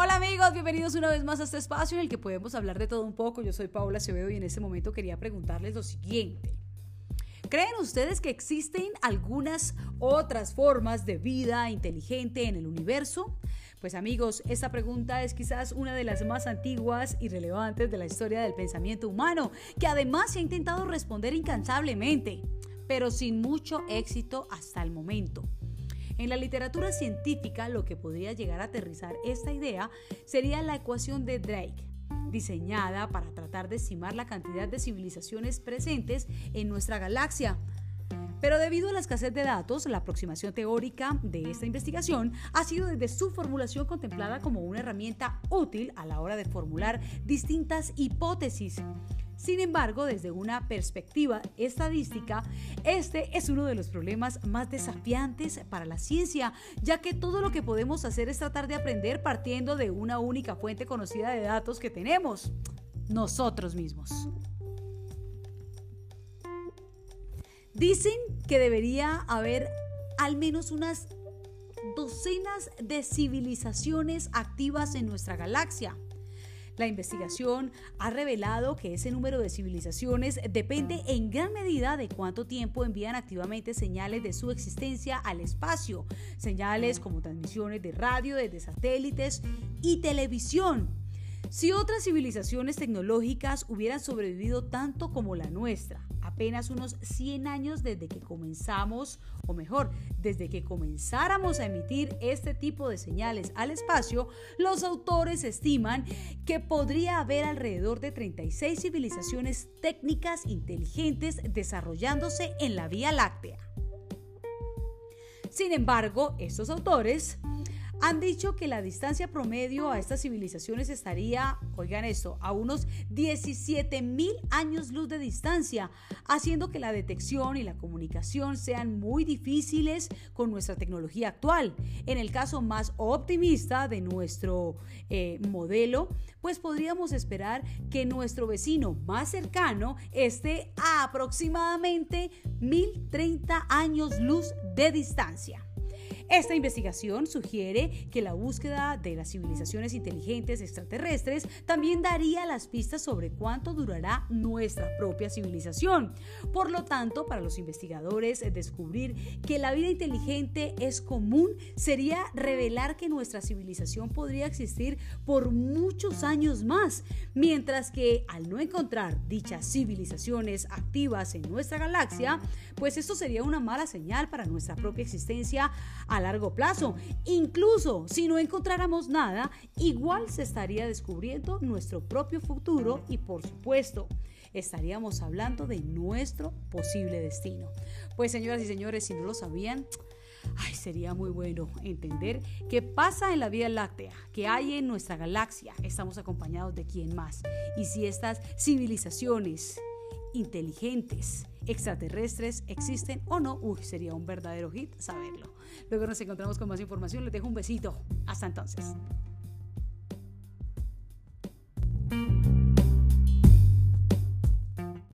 Hola amigos, bienvenidos una vez más a este espacio en el que podemos hablar de todo un poco. Yo soy Paula Acevedo y en este momento quería preguntarles lo siguiente. ¿Creen ustedes que existen algunas otras formas de vida inteligente en el universo? Pues amigos, esta pregunta es quizás una de las más antiguas y relevantes de la historia del pensamiento humano, que además se ha intentado responder incansablemente, pero sin mucho éxito hasta el momento. En la literatura científica, lo que podría llegar a aterrizar esta idea sería la ecuación de Drake, diseñada para tratar de estimar la cantidad de civilizaciones presentes en nuestra galaxia. Pero debido a la escasez de datos, la aproximación teórica de esta investigación ha sido desde su formulación contemplada como una herramienta útil a la hora de formular distintas hipótesis sin embargo, desde una perspectiva estadística, este es uno de los problemas más desafiantes para la ciencia, ya que todo lo que podemos hacer es tratar de aprender partiendo de una única fuente conocida de datos que tenemos, nosotros mismos. Dicen que debería haber al menos unas docenas de civilizaciones activas en nuestra galaxia. La investigación ha revelado que ese número de civilizaciones depende en gran medida de cuánto tiempo envían activamente señales de su existencia al espacio, señales como transmisiones de radio desde satélites y televisión. Si otras civilizaciones tecnológicas hubieran sobrevivido tanto como la nuestra, apenas unos 100 años desde que comenzamos, o mejor, desde que comenzáramos a emitir este tipo de señales al espacio, los autores estiman que podría haber alrededor de 36 civilizaciones técnicas inteligentes desarrollándose en la Vía Láctea. Sin embargo, estos autores han dicho que la distancia promedio a estas civilizaciones estaría, oigan esto, a unos 17 mil años luz de distancia, haciendo que la detección y la comunicación sean muy difíciles con nuestra tecnología actual. En el caso más optimista de nuestro eh, modelo, pues podríamos esperar que nuestro vecino más cercano esté a aproximadamente 1030 años luz de distancia. Esta investigación sugiere que la búsqueda de las civilizaciones inteligentes extraterrestres también daría las pistas sobre cuánto durará nuestra propia civilización. Por lo tanto, para los investigadores, descubrir que la vida inteligente es común sería revelar que nuestra civilización podría existir por muchos años más, mientras que al no encontrar dichas civilizaciones activas en nuestra galaxia, pues esto sería una mala señal para nuestra propia existencia largo plazo. Incluso si no encontráramos nada, igual se estaría descubriendo nuestro propio futuro y por supuesto estaríamos hablando de nuestro posible destino. Pues señoras y señores, si no lo sabían, sería muy bueno entender qué pasa en la Vía Láctea, qué hay en nuestra galaxia. Estamos acompañados de quién más. Y si estas civilizaciones inteligentes extraterrestres existen o no, uy, sería un verdadero hit saberlo. Luego nos encontramos con más información, les dejo un besito. Hasta entonces.